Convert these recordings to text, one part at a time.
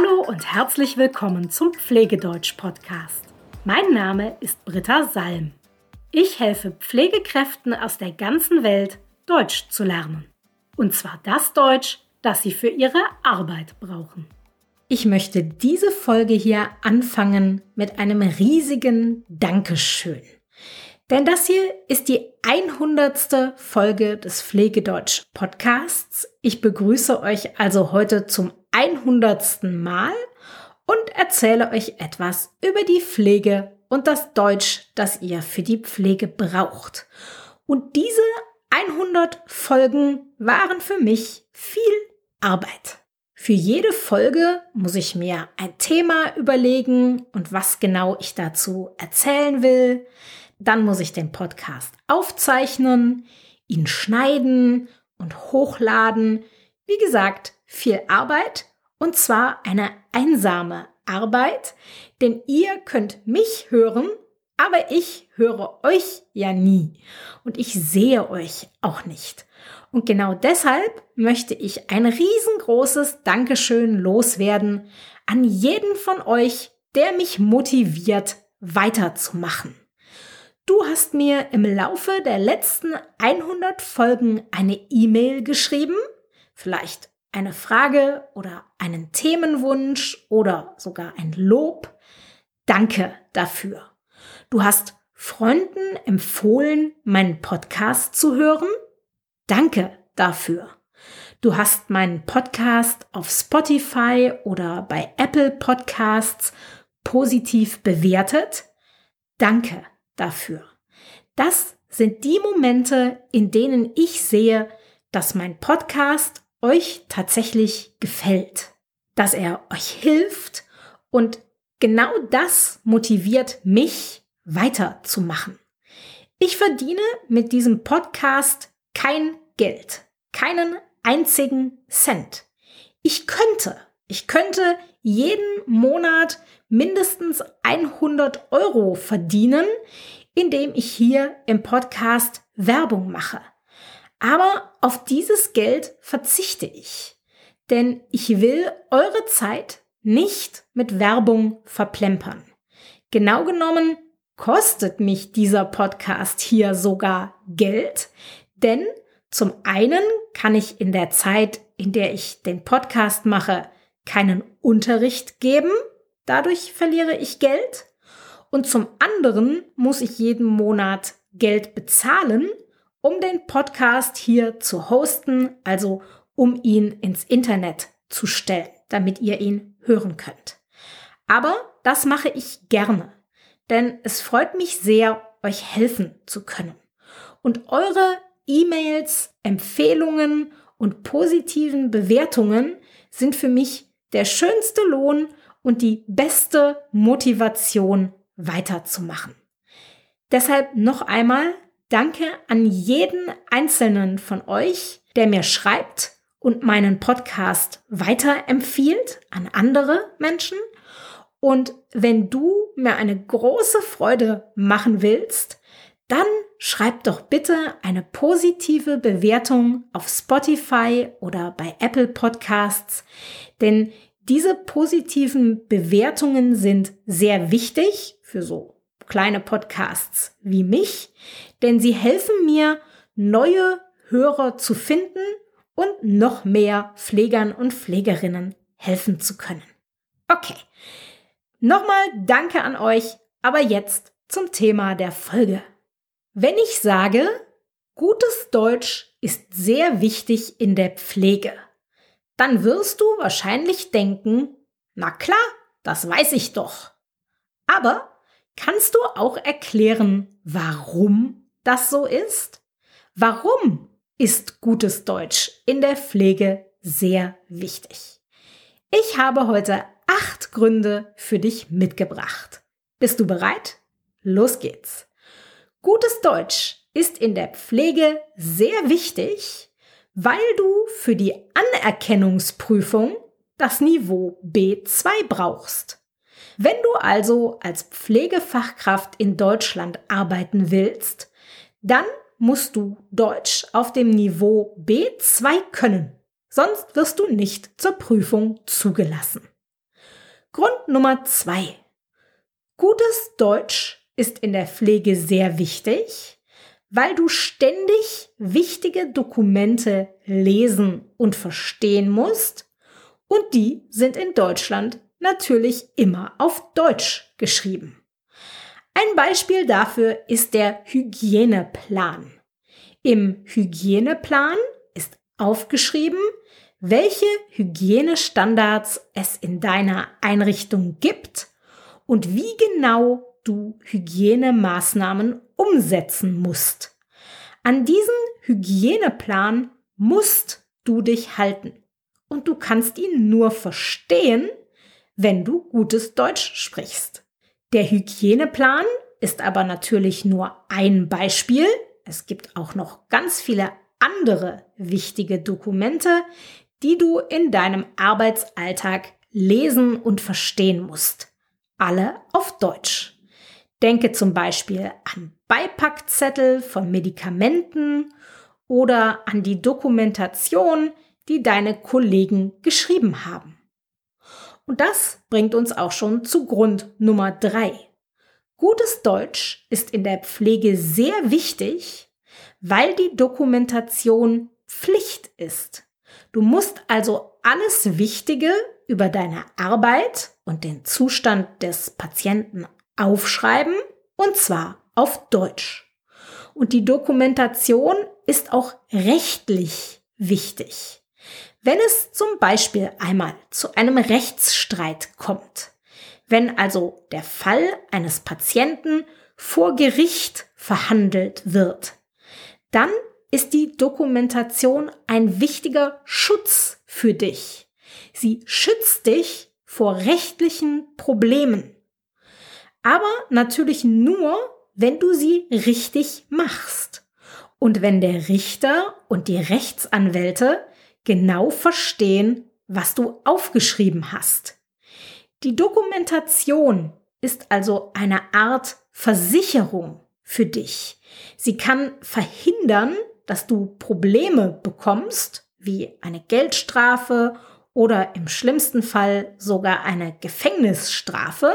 Hallo und herzlich willkommen zum Pflegedeutsch-Podcast. Mein Name ist Britta Salm. Ich helfe Pflegekräften aus der ganzen Welt, Deutsch zu lernen. Und zwar das Deutsch, das sie für ihre Arbeit brauchen. Ich möchte diese Folge hier anfangen mit einem riesigen Dankeschön. Denn das hier ist die 100. Folge des Pflegedeutsch Podcasts. Ich begrüße euch also heute zum 100. Mal und erzähle euch etwas über die Pflege und das Deutsch, das ihr für die Pflege braucht. Und diese 100 Folgen waren für mich viel Arbeit. Für jede Folge muss ich mir ein Thema überlegen und was genau ich dazu erzählen will. Dann muss ich den Podcast aufzeichnen, ihn schneiden und hochladen. Wie gesagt, viel Arbeit und zwar eine einsame Arbeit, denn ihr könnt mich hören, aber ich höre euch ja nie und ich sehe euch auch nicht. Und genau deshalb möchte ich ein riesengroßes Dankeschön loswerden an jeden von euch, der mich motiviert, weiterzumachen. Du hast mir im Laufe der letzten 100 Folgen eine E-Mail geschrieben, vielleicht eine Frage oder einen Themenwunsch oder sogar ein Lob. Danke dafür. Du hast Freunden empfohlen, meinen Podcast zu hören. Danke dafür. Du hast meinen Podcast auf Spotify oder bei Apple Podcasts positiv bewertet. Danke dafür. Das sind die Momente, in denen ich sehe, dass mein Podcast euch tatsächlich gefällt, dass er euch hilft und genau das motiviert mich weiterzumachen. Ich verdiene mit diesem Podcast kein Geld, keinen einzigen Cent. Ich könnte, ich könnte jeden Monat mindestens 100 Euro verdienen, indem ich hier im Podcast Werbung mache. Aber auf dieses Geld verzichte ich, denn ich will eure Zeit nicht mit Werbung verplempern. Genau genommen kostet mich dieser Podcast hier sogar Geld, denn zum einen kann ich in der Zeit, in der ich den Podcast mache, keinen Unterricht geben, dadurch verliere ich Geld. Und zum anderen muss ich jeden Monat Geld bezahlen, um den Podcast hier zu hosten, also um ihn ins Internet zu stellen, damit ihr ihn hören könnt. Aber das mache ich gerne, denn es freut mich sehr, euch helfen zu können. Und eure E-Mails, Empfehlungen und positiven Bewertungen sind für mich der schönste Lohn und die beste Motivation weiterzumachen. Deshalb noch einmal Danke an jeden einzelnen von euch, der mir schreibt und meinen Podcast weiterempfiehlt an andere Menschen. Und wenn du mir eine große Freude machen willst, dann schreib doch bitte eine positive Bewertung auf Spotify oder bei Apple Podcasts, denn diese positiven Bewertungen sind sehr wichtig für so kleine Podcasts wie mich, denn sie helfen mir, neue Hörer zu finden und noch mehr Pflegern und Pflegerinnen helfen zu können. Okay, nochmal danke an euch, aber jetzt zum Thema der Folge. Wenn ich sage, gutes Deutsch ist sehr wichtig in der Pflege, dann wirst du wahrscheinlich denken, na klar, das weiß ich doch. Aber kannst du auch erklären, warum das so ist? Warum ist gutes Deutsch in der Pflege sehr wichtig? Ich habe heute acht Gründe für dich mitgebracht. Bist du bereit? Los geht's. Gutes Deutsch ist in der Pflege sehr wichtig, weil du für die Anerkennungsprüfung das Niveau B2 brauchst. Wenn du also als Pflegefachkraft in Deutschland arbeiten willst, dann musst du Deutsch auf dem Niveau B2 können. Sonst wirst du nicht zur Prüfung zugelassen. Grund Nummer zwei. Gutes Deutsch ist in der Pflege sehr wichtig, weil du ständig wichtige Dokumente lesen und verstehen musst und die sind in Deutschland natürlich immer auf Deutsch geschrieben. Ein Beispiel dafür ist der Hygieneplan. Im Hygieneplan ist aufgeschrieben, welche Hygienestandards es in deiner Einrichtung gibt und wie genau du Hygienemaßnahmen umsetzen musst. An diesen Hygieneplan musst du dich halten und du kannst ihn nur verstehen, wenn du gutes Deutsch sprichst. Der Hygieneplan ist aber natürlich nur ein Beispiel. Es gibt auch noch ganz viele andere wichtige Dokumente, die du in deinem Arbeitsalltag lesen und verstehen musst. Alle auf Deutsch. Denke zum Beispiel an Beipackzettel von Medikamenten oder an die Dokumentation, die deine Kollegen geschrieben haben. Und das bringt uns auch schon zu Grund Nummer drei. Gutes Deutsch ist in der Pflege sehr wichtig, weil die Dokumentation Pflicht ist. Du musst also alles Wichtige über deine Arbeit und den Zustand des Patienten aufschreiben, und zwar auf Deutsch. Und die Dokumentation ist auch rechtlich wichtig. Wenn es zum Beispiel einmal zu einem Rechtsstreit kommt, wenn also der Fall eines Patienten vor Gericht verhandelt wird, dann ist die Dokumentation ein wichtiger Schutz für dich. Sie schützt dich vor rechtlichen Problemen. Aber natürlich nur, wenn du sie richtig machst. Und wenn der Richter und die Rechtsanwälte genau verstehen, was du aufgeschrieben hast. Die Dokumentation ist also eine Art Versicherung für dich. Sie kann verhindern, dass du Probleme bekommst, wie eine Geldstrafe oder im schlimmsten Fall sogar eine Gefängnisstrafe,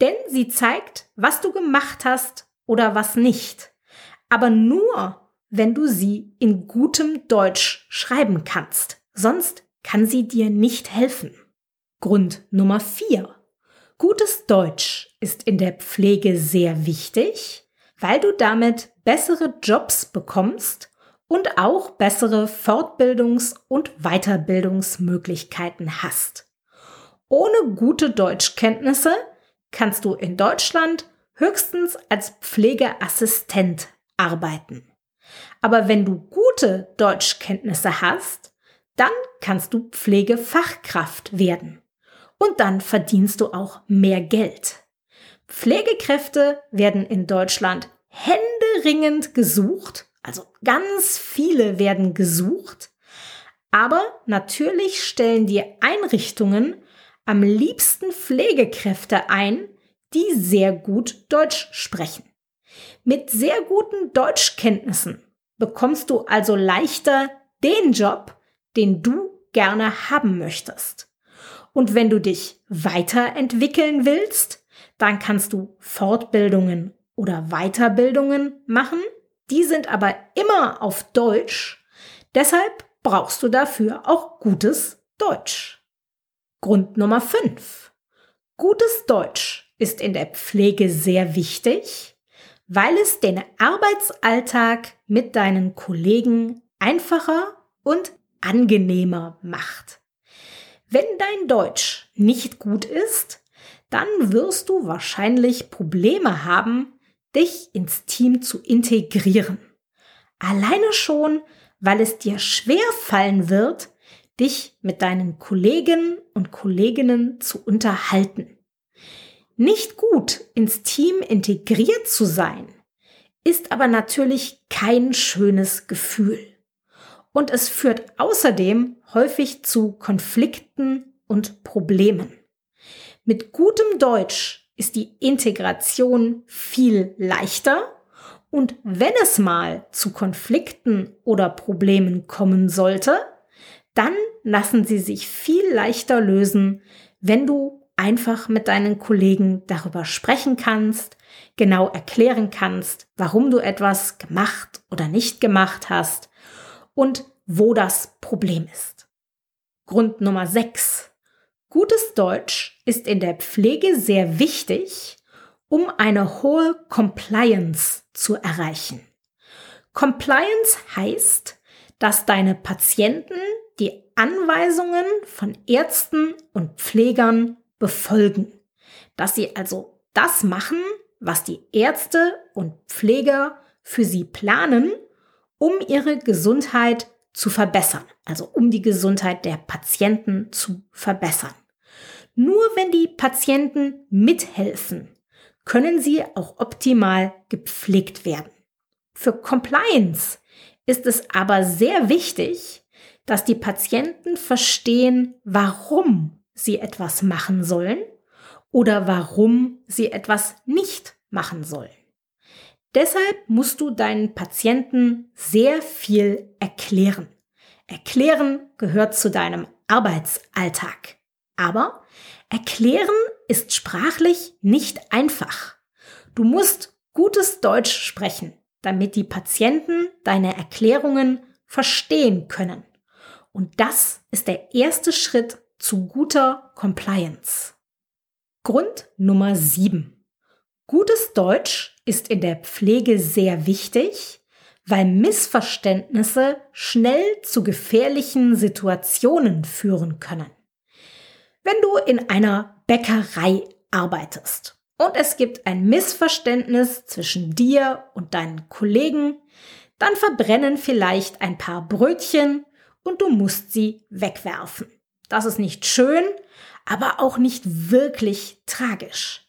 denn sie zeigt, was du gemacht hast oder was nicht. Aber nur, wenn du sie in gutem Deutsch schreiben kannst. Sonst kann sie dir nicht helfen. Grund Nummer vier: Gutes Deutsch ist in der Pflege sehr wichtig, weil du damit bessere Jobs bekommst und auch bessere Fortbildungs- und Weiterbildungsmöglichkeiten hast. Ohne gute Deutschkenntnisse kannst du in Deutschland höchstens als Pflegeassistent arbeiten. Aber wenn du gute Deutschkenntnisse hast, dann kannst du Pflegefachkraft werden. Und dann verdienst du auch mehr Geld. Pflegekräfte werden in Deutschland händeringend gesucht, also ganz viele werden gesucht, aber natürlich stellen die Einrichtungen am liebsten Pflegekräfte ein, die sehr gut Deutsch sprechen. Mit sehr guten Deutschkenntnissen bekommst du also leichter den Job, den du gerne haben möchtest. Und wenn du dich weiterentwickeln willst, dann kannst du Fortbildungen oder Weiterbildungen machen. Die sind aber immer auf Deutsch. Deshalb brauchst du dafür auch gutes Deutsch. Grund Nummer 5. Gutes Deutsch ist in der Pflege sehr wichtig, weil es den Arbeitsalltag mit deinen Kollegen einfacher und angenehmer macht. Wenn dein Deutsch nicht gut ist, dann wirst du wahrscheinlich Probleme haben, dich ins Team zu integrieren. Alleine schon, weil es dir schwer fallen wird, dich mit deinen Kollegen und Kolleginnen zu unterhalten. Nicht gut ins Team integriert zu sein, ist aber natürlich kein schönes Gefühl. Und es führt außerdem häufig zu Konflikten und Problemen. Mit gutem Deutsch ist die Integration viel leichter und wenn es mal zu Konflikten oder Problemen kommen sollte, dann lassen sie sich viel leichter lösen, wenn du einfach mit deinen Kollegen darüber sprechen kannst, genau erklären kannst, warum du etwas gemacht oder nicht gemacht hast und wo das Problem ist. Grund Nummer 6. Gutes Deutsch ist in der Pflege sehr wichtig, um eine hohe Compliance zu erreichen. Compliance heißt, dass deine Patienten die Anweisungen von Ärzten und Pflegern befolgen, dass sie also das machen, was die Ärzte und Pfleger für sie planen, um ihre Gesundheit zu verbessern, also um die Gesundheit der Patienten zu verbessern. Nur wenn die Patienten mithelfen, können sie auch optimal gepflegt werden. Für Compliance ist es aber sehr wichtig, dass die Patienten verstehen, warum sie etwas machen sollen oder warum sie etwas nicht machen sollen. Deshalb musst du deinen Patienten sehr viel erklären. Erklären gehört zu deinem Arbeitsalltag. Aber erklären ist sprachlich nicht einfach. Du musst gutes Deutsch sprechen, damit die Patienten deine Erklärungen verstehen können. Und das ist der erste Schritt zu guter Compliance. Grund Nummer 7. Gutes Deutsch ist in der Pflege sehr wichtig, weil Missverständnisse schnell zu gefährlichen Situationen führen können. Wenn du in einer Bäckerei arbeitest und es gibt ein Missverständnis zwischen dir und deinen Kollegen, dann verbrennen vielleicht ein paar Brötchen und du musst sie wegwerfen. Das ist nicht schön, aber auch nicht wirklich tragisch.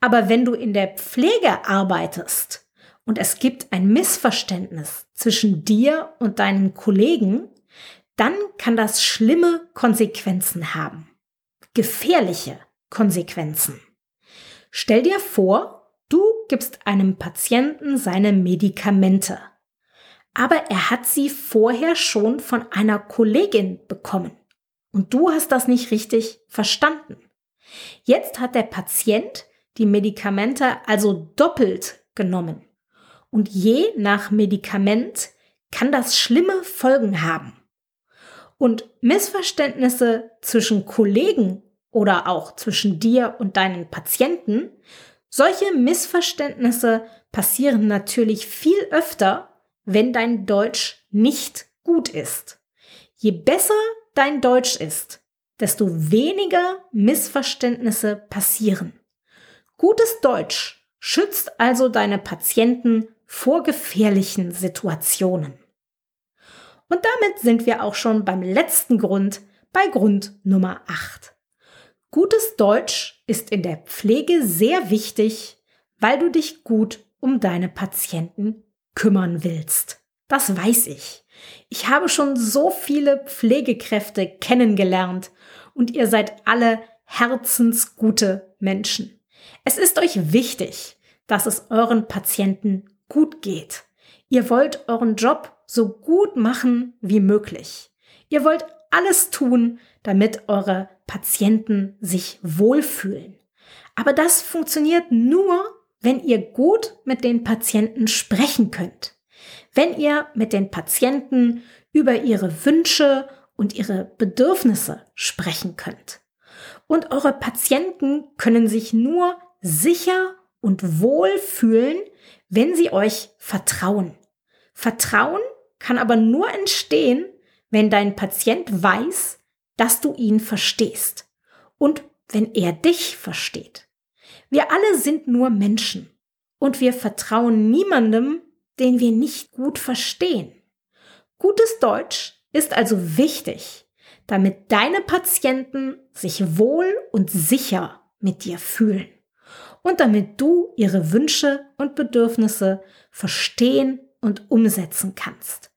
Aber wenn du in der Pflege arbeitest und es gibt ein Missverständnis zwischen dir und deinen Kollegen, dann kann das schlimme Konsequenzen haben. Gefährliche Konsequenzen. Stell dir vor, du gibst einem Patienten seine Medikamente aber er hat sie vorher schon von einer Kollegin bekommen. Und du hast das nicht richtig verstanden. Jetzt hat der Patient die Medikamente also doppelt genommen. Und je nach Medikament kann das schlimme Folgen haben. Und Missverständnisse zwischen Kollegen oder auch zwischen dir und deinen Patienten, solche Missverständnisse passieren natürlich viel öfter, wenn dein Deutsch nicht gut ist. Je besser dein Deutsch ist, desto weniger Missverständnisse passieren. Gutes Deutsch schützt also deine Patienten vor gefährlichen Situationen. Und damit sind wir auch schon beim letzten Grund, bei Grund Nummer 8. Gutes Deutsch ist in der Pflege sehr wichtig, weil du dich gut um deine Patienten kümmern willst. Das weiß ich. Ich habe schon so viele Pflegekräfte kennengelernt und ihr seid alle herzensgute Menschen. Es ist euch wichtig, dass es euren Patienten gut geht. Ihr wollt euren Job so gut machen wie möglich. Ihr wollt alles tun, damit eure Patienten sich wohlfühlen. Aber das funktioniert nur, wenn ihr gut mit den Patienten sprechen könnt. Wenn ihr mit den Patienten über ihre Wünsche und ihre Bedürfnisse sprechen könnt. Und eure Patienten können sich nur sicher und wohl fühlen, wenn sie euch vertrauen. Vertrauen kann aber nur entstehen, wenn dein Patient weiß, dass du ihn verstehst und wenn er dich versteht. Wir alle sind nur Menschen und wir vertrauen niemandem, den wir nicht gut verstehen. Gutes Deutsch ist also wichtig, damit deine Patienten sich wohl und sicher mit dir fühlen und damit du ihre Wünsche und Bedürfnisse verstehen und umsetzen kannst.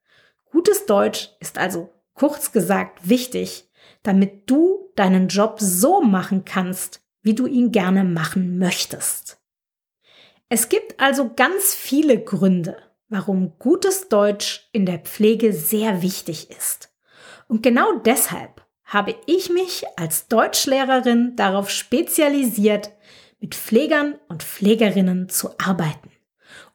Gutes Deutsch ist also kurz gesagt wichtig, damit du deinen Job so machen kannst, wie du ihn gerne machen möchtest. Es gibt also ganz viele Gründe, warum gutes Deutsch in der Pflege sehr wichtig ist. Und genau deshalb habe ich mich als Deutschlehrerin darauf spezialisiert, mit Pflegern und Pflegerinnen zu arbeiten,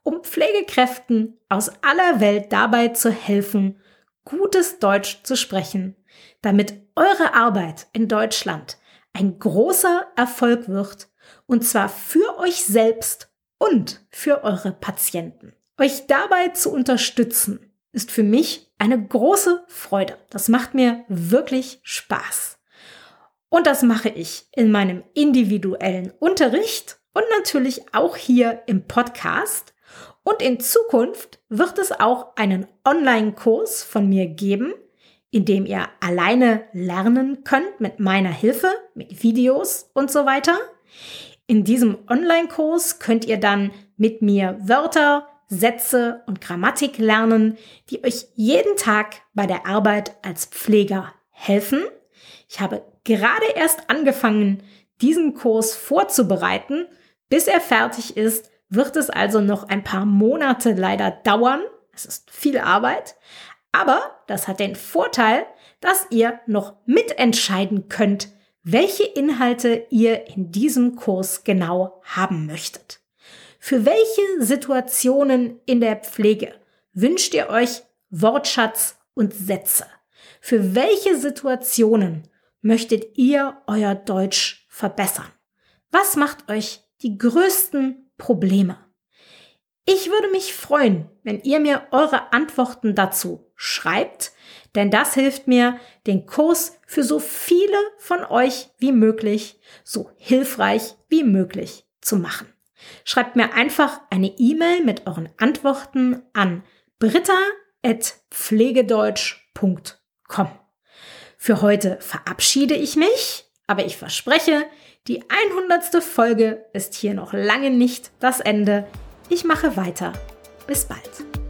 um Pflegekräften aus aller Welt dabei zu helfen, gutes Deutsch zu sprechen, damit eure Arbeit in Deutschland ein großer Erfolg wird, und zwar für euch selbst und für eure Patienten. Euch dabei zu unterstützen, ist für mich eine große Freude. Das macht mir wirklich Spaß. Und das mache ich in meinem individuellen Unterricht und natürlich auch hier im Podcast. Und in Zukunft wird es auch einen Online-Kurs von mir geben, in dem ihr alleine lernen könnt mit meiner Hilfe, mit Videos und so weiter. In diesem Online-Kurs könnt ihr dann mit mir Wörter, Sätze und Grammatik lernen, die euch jeden Tag bei der Arbeit als Pfleger helfen. Ich habe gerade erst angefangen, diesen Kurs vorzubereiten. Bis er fertig ist, wird es also noch ein paar Monate leider dauern. Es ist viel Arbeit. Aber das hat den Vorteil, dass ihr noch mitentscheiden könnt, welche Inhalte ihr in diesem Kurs genau haben möchtet. Für welche Situationen in der Pflege wünscht ihr euch Wortschatz und Sätze? Für welche Situationen möchtet ihr euer Deutsch verbessern? Was macht euch die größten Probleme? Ich würde mich freuen, wenn ihr mir eure Antworten dazu schreibt, denn das hilft mir, den Kurs für so viele von euch wie möglich, so hilfreich wie möglich zu machen. Schreibt mir einfach eine E-Mail mit euren Antworten an britta.pflegedeutsch.com. Für heute verabschiede ich mich, aber ich verspreche, die 100. Folge ist hier noch lange nicht das Ende. Ich mache weiter. Bis bald.